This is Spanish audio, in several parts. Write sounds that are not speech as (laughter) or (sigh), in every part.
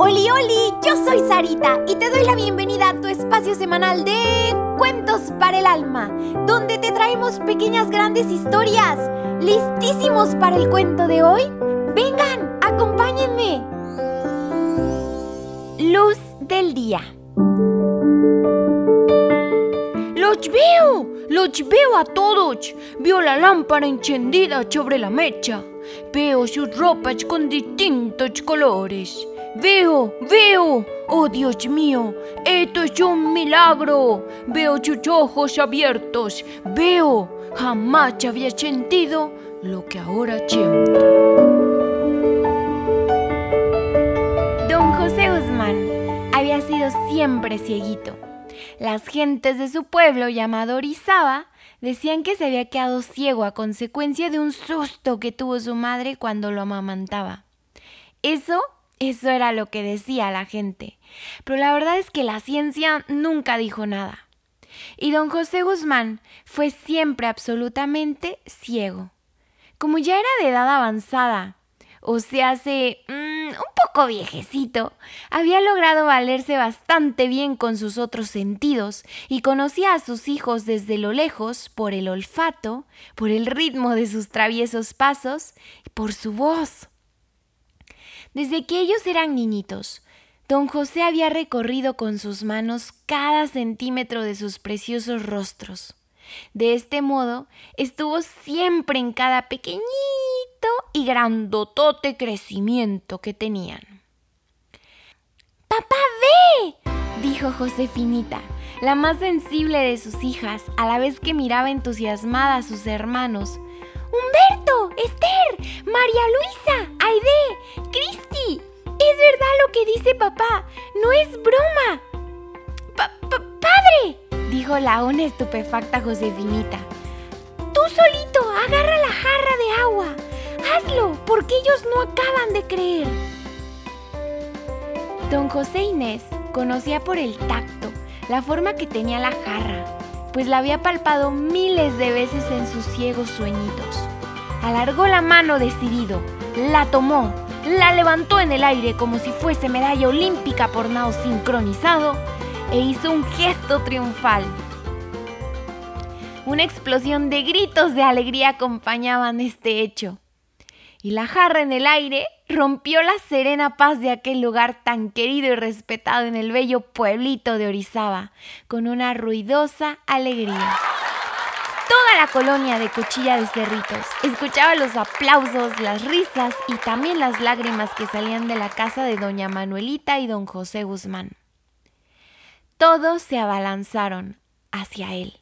Oli, oli, yo soy Sarita y te doy la bienvenida a tu espacio semanal de Cuentos para el Alma, donde te traemos pequeñas grandes historias. ¿Listísimos para el cuento de hoy? Vengan, acompáñenme. Luz del día. ¡Los veo! ¡Los veo a todos! Veo la lámpara encendida sobre la mecha. Veo sus ropas con distintos colores. Veo, veo. Oh Dios mío, esto es un milagro. Veo sus ojos abiertos. Veo. Jamás había sentido lo que ahora siento. Don José Guzmán había sido siempre cieguito. Las gentes de su pueblo llamado Orizaba decían que se había quedado ciego a consecuencia de un susto que tuvo su madre cuando lo amamantaba. Eso, eso era lo que decía la gente. Pero la verdad es que la ciencia nunca dijo nada. Y don José Guzmán fue siempre absolutamente ciego. Como ya era de edad avanzada, o se hace mm, un poco viejecito, había logrado valerse bastante bien con sus otros sentidos y conocía a sus hijos desde lo lejos por el olfato, por el ritmo de sus traviesos pasos y por su voz. Desde que ellos eran niñitos, don José había recorrido con sus manos cada centímetro de sus preciosos rostros. De este modo, estuvo siempre en cada pequeñito y grandotote crecimiento que tenían. ¡Papá, ve! dijo Josefinita, la más sensible de sus hijas, a la vez que miraba entusiasmada a sus hermanos. ¡Humberto! ¡Esther! ¡María Luisa! ¡Aide! ¡Cristi! Es verdad lo que dice papá, no es broma. ¡Padre! dijo la una estupefacta Josefinita. Tú solito, agarra la jarra de agua. Hazlo, porque ellos no acaban de creer. Don José Inés conocía por el tacto la forma que tenía la jarra, pues la había palpado miles de veces en sus ciegos sueñitos. Alargó la mano decidido, la tomó, la levantó en el aire como si fuese medalla olímpica por nado sincronizado e hizo un gesto triunfal. Una explosión de gritos de alegría acompañaban este hecho. Y la jarra en el aire rompió la serena paz de aquel lugar tan querido y respetado en el bello pueblito de Orizaba, con una ruidosa alegría. Toda la colonia de Cuchilla de Cerritos escuchaba los aplausos, las risas y también las lágrimas que salían de la casa de doña Manuelita y don José Guzmán. Todos se abalanzaron hacia él.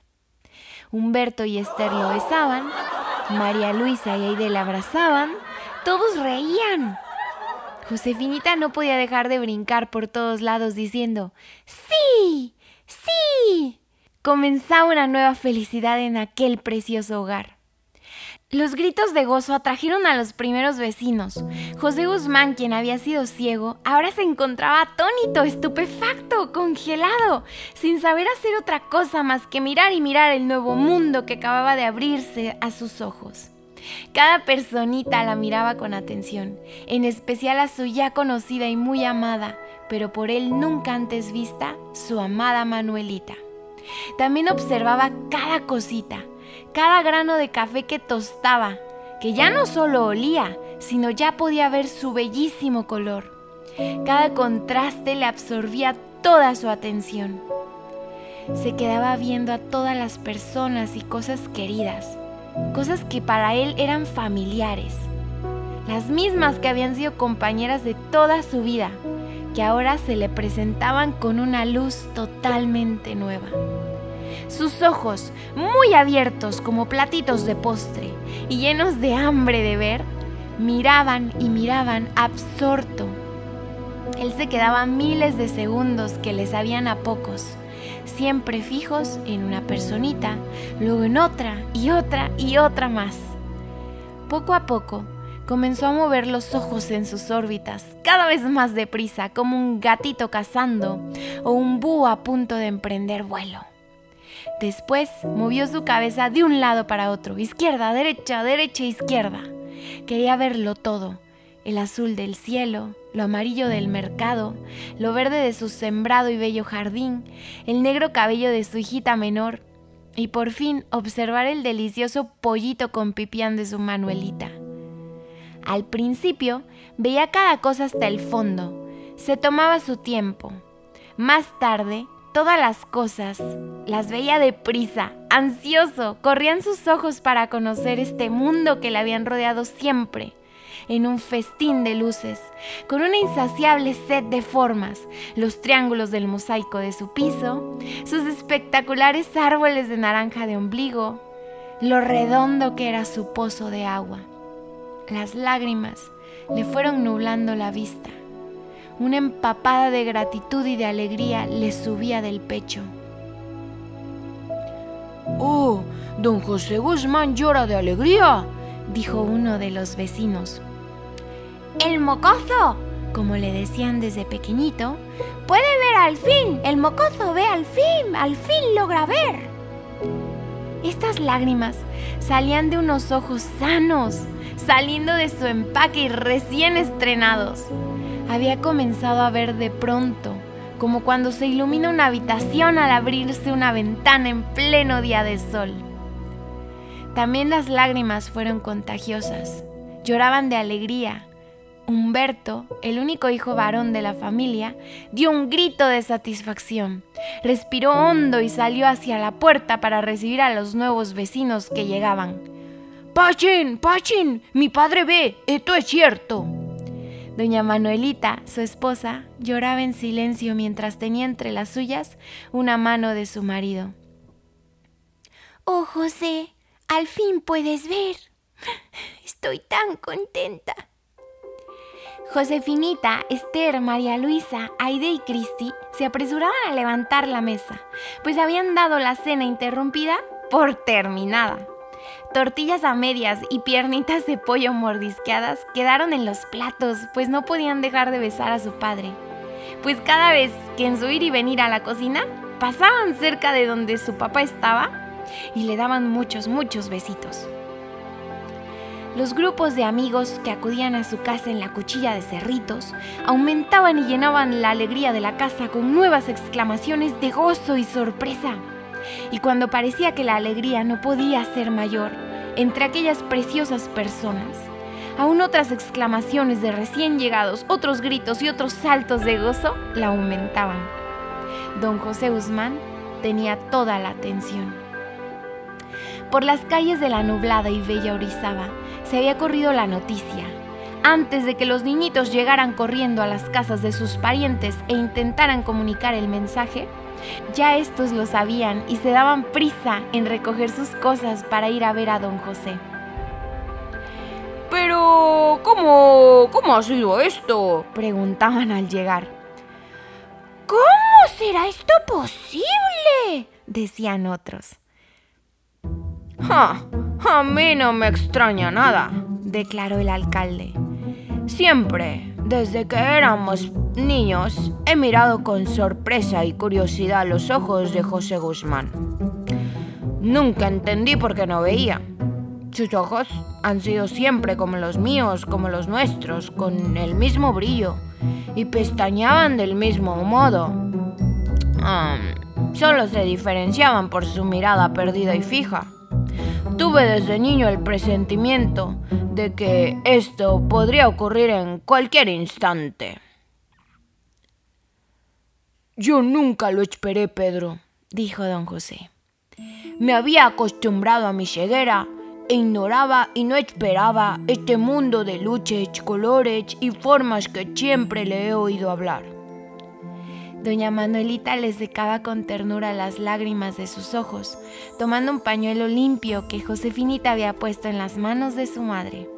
Humberto y Esther lo besaban, María Luisa y Aide le abrazaban, todos reían. Josefinita no podía dejar de brincar por todos lados diciendo, ¡Sí! ¡Sí! Comenzaba una nueva felicidad en aquel precioso hogar. Los gritos de gozo atrajeron a los primeros vecinos. José Guzmán, quien había sido ciego, ahora se encontraba atónito, estupefacto, congelado, sin saber hacer otra cosa más que mirar y mirar el nuevo mundo que acababa de abrirse a sus ojos. Cada personita la miraba con atención, en especial a su ya conocida y muy amada, pero por él nunca antes vista, su amada Manuelita. También observaba cada cosita, cada grano de café que tostaba, que ya no solo olía, sino ya podía ver su bellísimo color. Cada contraste le absorbía toda su atención. Se quedaba viendo a todas las personas y cosas queridas, cosas que para él eran familiares, las mismas que habían sido compañeras de toda su vida, que ahora se le presentaban con una luz totalmente nueva. Sus ojos muy abiertos como platitos de postre y llenos de hambre de ver, miraban y miraban absorto. Él se quedaba miles de segundos que le sabían a pocos, siempre fijos en una personita, luego en otra y otra y otra más. Poco a poco comenzó a mover los ojos en sus órbitas, cada vez más deprisa, como un gatito cazando o un búho a punto de emprender vuelo. Después movió su cabeza de un lado para otro, izquierda, derecha, derecha, izquierda. Quería verlo todo el azul del cielo, lo amarillo del mercado, lo verde de su sembrado y bello jardín, el negro cabello de su hijita menor, y por fin observar el delicioso pollito con pipián de su Manuelita. Al principio veía cada cosa hasta el fondo, se tomaba su tiempo. Más tarde, todas las cosas las veía deprisa, ansioso, corrían sus ojos para conocer este mundo que le habían rodeado siempre en un festín de luces, con una insaciable sed de formas, los triángulos del mosaico de su piso, sus espectaculares árboles de naranja de ombligo, lo redondo que era su pozo de agua. Las lágrimas le fueron nublando la vista. Una empapada de gratitud y de alegría le subía del pecho. ¡Oh! Don José Guzmán llora de alegría, dijo uno de los vecinos. El mocozo, como le decían desde pequeñito, puede ver al fin, el mocozo ve al fin, al fin logra ver. Estas lágrimas salían de unos ojos sanos, saliendo de su empaque y recién estrenados. Había comenzado a ver de pronto, como cuando se ilumina una habitación al abrirse una ventana en pleno día de sol. También las lágrimas fueron contagiosas. Lloraban de alegría, Humberto, el único hijo varón de la familia, dio un grito de satisfacción. Respiró hondo y salió hacia la puerta para recibir a los nuevos vecinos que llegaban. ¡Pachin! ¡Pachin! Mi padre ve, esto es cierto. Doña Manuelita, su esposa, lloraba en silencio mientras tenía entre las suyas una mano de su marido. Oh, José, al fin puedes ver. (laughs) Estoy tan contenta. Josefinita, Esther, María Luisa, Aide y Cristi se apresuraban a levantar la mesa, pues habían dado la cena interrumpida por terminada. Tortillas a medias y piernitas de pollo mordisqueadas quedaron en los platos, pues no podían dejar de besar a su padre. Pues cada vez que en su ir y venir a la cocina, pasaban cerca de donde su papá estaba y le daban muchos, muchos besitos. Los grupos de amigos que acudían a su casa en la cuchilla de cerritos aumentaban y llenaban la alegría de la casa con nuevas exclamaciones de gozo y sorpresa. Y cuando parecía que la alegría no podía ser mayor entre aquellas preciosas personas, aún otras exclamaciones de recién llegados, otros gritos y otros saltos de gozo la aumentaban. Don José Guzmán tenía toda la atención. Por las calles de la nublada y bella Orizaba se había corrido la noticia. Antes de que los niñitos llegaran corriendo a las casas de sus parientes e intentaran comunicar el mensaje, ya estos lo sabían y se daban prisa en recoger sus cosas para ir a ver a don José. Pero, ¿cómo, cómo ha sido esto? preguntaban al llegar. ¿Cómo será esto posible? decían otros. ¡Ja! A mí no me extraña nada, declaró el alcalde. Siempre, desde que éramos niños, he mirado con sorpresa y curiosidad los ojos de José Guzmán. Nunca entendí por qué no veía. Sus ojos han sido siempre como los míos, como los nuestros, con el mismo brillo, y pestañaban del mismo modo. solo se diferenciaban por su mirada perdida y fija. Tuve desde niño el presentimiento de que esto podría ocurrir en cualquier instante. Yo nunca lo esperé, Pedro, dijo don José. Me había acostumbrado a mi ceguera e ignoraba y no esperaba este mundo de luces, colores y formas que siempre le he oído hablar. Doña Manuelita le secaba con ternura las lágrimas de sus ojos, tomando un pañuelo limpio que Josefinita había puesto en las manos de su madre.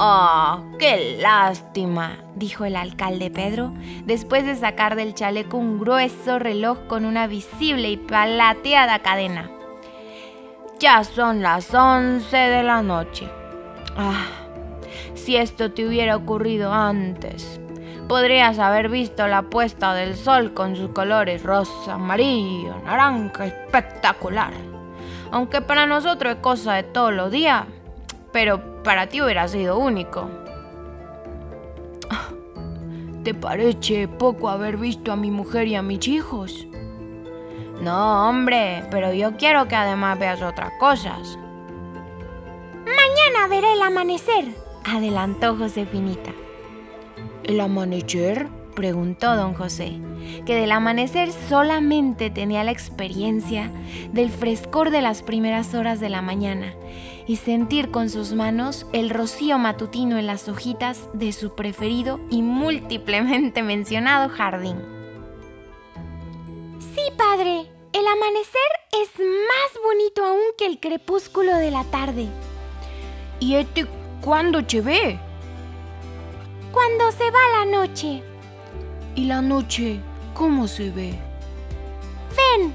¡Ah, qué lástima! dijo el alcalde Pedro, después de sacar del chaleco un grueso reloj con una visible y palateada cadena. Ya son las once de la noche. Ah, si esto te hubiera ocurrido antes. Podrías haber visto la puesta del sol con sus colores rosa, amarillo, naranja, espectacular. Aunque para nosotros es cosa de todos los días, pero para ti hubiera sido único. (laughs) ¿Te parece poco haber visto a mi mujer y a mis hijos? No, hombre, pero yo quiero que además veas otras cosas. Mañana veré el amanecer, adelantó Josefinita. ¿El amanecer? preguntó don José, que del amanecer solamente tenía la experiencia del frescor de las primeras horas de la mañana y sentir con sus manos el rocío matutino en las hojitas de su preferido y múltiplemente (laughs) mencionado jardín. Sí, padre, el amanecer es más bonito aún que el crepúsculo de la tarde. ¿Y este cuándo se ve? Cuando se va la noche. ¿Y la noche cómo se ve? Ven,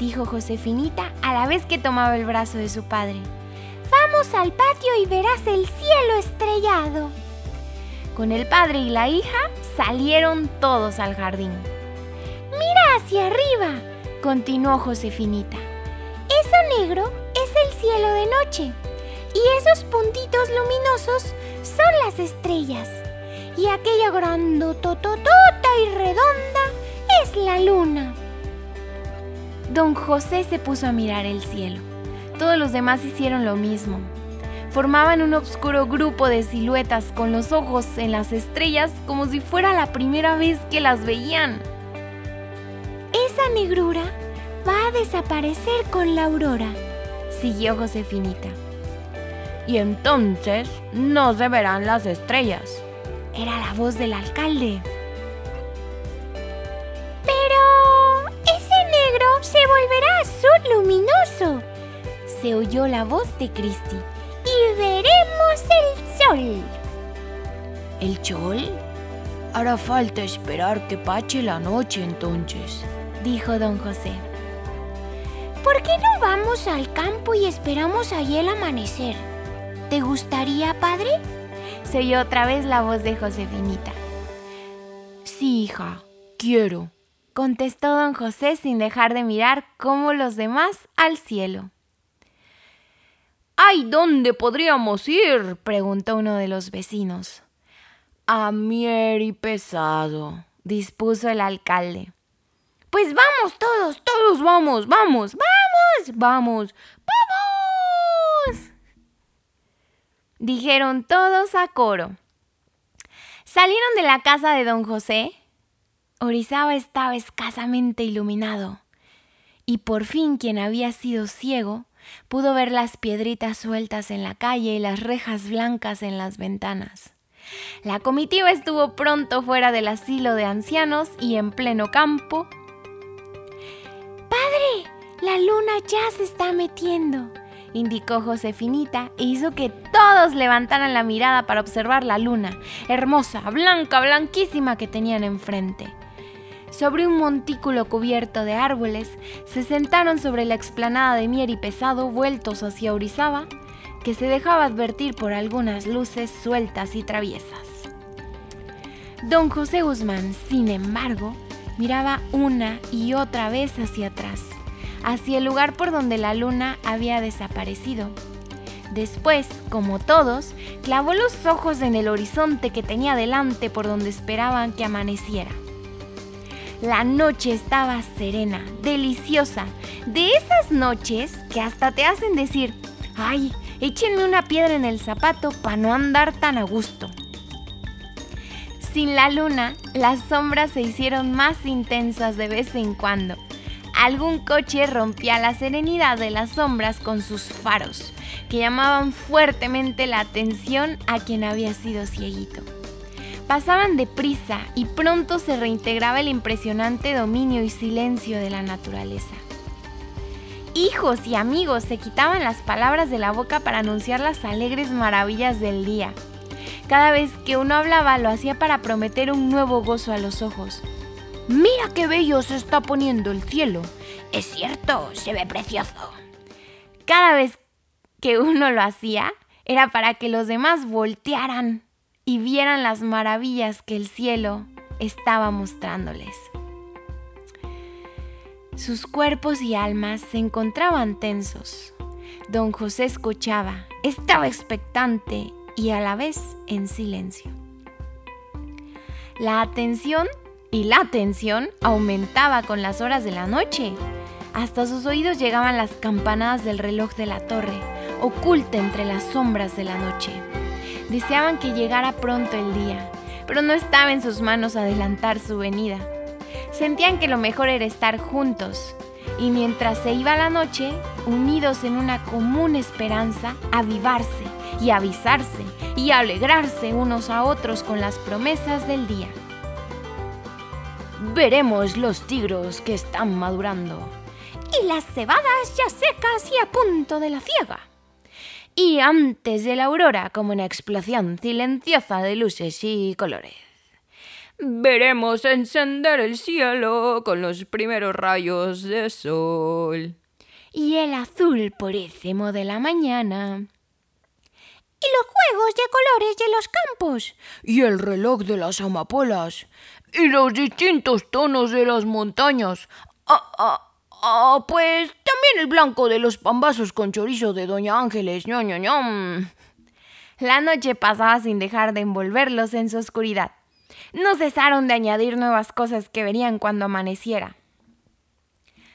dijo Josefinita a la vez que tomaba el brazo de su padre. Vamos al patio y verás el cielo estrellado. Con el padre y la hija salieron todos al jardín. Mira hacia arriba, continuó Josefinita. Eso negro es el cielo de noche y esos puntitos luminosos son las estrellas y aquella grandototota y redonda es la luna. Don José se puso a mirar el cielo. Todos los demás hicieron lo mismo. Formaban un oscuro grupo de siluetas con los ojos en las estrellas como si fuera la primera vez que las veían. Esa negrura va a desaparecer con la aurora, siguió Josefinita. Y entonces no se verán las estrellas, era la voz del alcalde. Pero ese negro se volverá azul luminoso, se oyó la voz de Cristi. Y veremos el sol. ¿El sol? Hará falta esperar que pache la noche entonces, dijo don José. ¿Por qué no vamos al campo y esperamos allí el amanecer? ¿Te gustaría, padre? Se oyó otra vez la voz de Josefinita. Sí, hija, quiero, contestó don José sin dejar de mirar como los demás al cielo. ¡Ay, dónde podríamos ir? preguntó uno de los vecinos. A Mier y Pesado, dispuso el alcalde. Pues vamos todos, todos vamos, vamos, vamos, vamos dijeron todos a coro. Salieron de la casa de don José. Orizaba estaba escasamente iluminado, y por fin quien había sido ciego pudo ver las piedritas sueltas en la calle y las rejas blancas en las ventanas. La comitiva estuvo pronto fuera del asilo de ancianos y en pleno campo. ¡Padre! La luna ya se está metiendo indicó Josefinita e hizo que todos levantaran la mirada para observar la luna, hermosa, blanca, blanquísima que tenían enfrente. Sobre un montículo cubierto de árboles, se sentaron sobre la explanada de Mier y Pesado vueltos hacia Orizaba, que se dejaba advertir por algunas luces sueltas y traviesas. Don José Guzmán, sin embargo, miraba una y otra vez hacia atrás hacia el lugar por donde la luna había desaparecido. Después, como todos, clavó los ojos en el horizonte que tenía delante por donde esperaban que amaneciera. La noche estaba serena, deliciosa, de esas noches que hasta te hacen decir, ay, échenme una piedra en el zapato para no andar tan a gusto. Sin la luna, las sombras se hicieron más intensas de vez en cuando algún coche rompía la serenidad de las sombras con sus faros, que llamaban fuertemente la atención a quien había sido cieguito. Pasaban deprisa y pronto se reintegraba el impresionante dominio y silencio de la naturaleza. Hijos y amigos se quitaban las palabras de la boca para anunciar las alegres maravillas del día. Cada vez que uno hablaba lo hacía para prometer un nuevo gozo a los ojos, Mira qué bello se está poniendo el cielo. Es cierto, se ve precioso. Cada vez que uno lo hacía, era para que los demás voltearan y vieran las maravillas que el cielo estaba mostrándoles. Sus cuerpos y almas se encontraban tensos. Don José escuchaba estaba expectante y a la vez en silencio. La atención y la tensión aumentaba con las horas de la noche. Hasta sus oídos llegaban las campanadas del reloj de la torre, oculta entre las sombras de la noche. Deseaban que llegara pronto el día, pero no estaba en sus manos adelantar su venida. Sentían que lo mejor era estar juntos, y mientras se iba la noche, unidos en una común esperanza, avivarse y avisarse y alegrarse unos a otros con las promesas del día. Veremos los tigros que están madurando. Y las cebadas ya secas y a punto de la ciega. Y antes de la aurora, como una explosión silenciosa de luces y colores. Veremos encender el cielo con los primeros rayos de sol. Y el azul purísimo de la mañana. Y los juegos de colores de los campos. Y el reloj de las amapolas. Y los distintos tonos de las montañas. Ah, ah, ah, pues también el blanco de los pambazos con chorizo de Doña Ángeles. ño, ño, ño. La noche pasaba sin dejar de envolverlos en su oscuridad. No cesaron de añadir nuevas cosas que verían cuando amaneciera.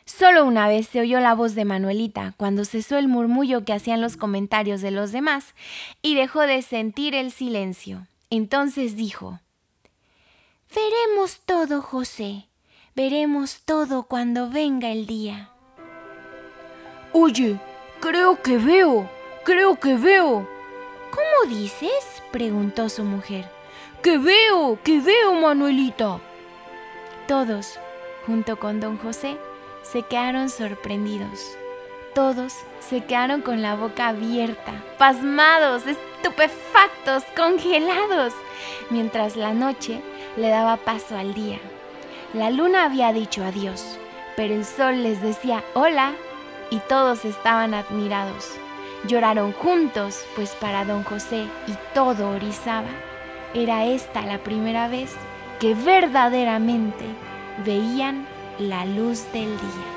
Solo una vez se oyó la voz de Manuelita cuando cesó el murmullo que hacían los comentarios de los demás y dejó de sentir el silencio. Entonces dijo, Veremos todo, José. Veremos todo cuando venga el día. Oye, creo que veo, creo que veo. ¿Cómo dices? preguntó su mujer. ¡Que veo! ¡Que veo, Manuelita! Todos, junto con don José, se quedaron sorprendidos. Todos se quedaron con la boca abierta, pasmados, estupefactos, congelados, mientras la noche le daba paso al día. La luna había dicho adiós, pero el sol les decía hola y todos estaban admirados. Lloraron juntos, pues para don José y todo Orizaba era esta la primera vez que verdaderamente veían la luz del día.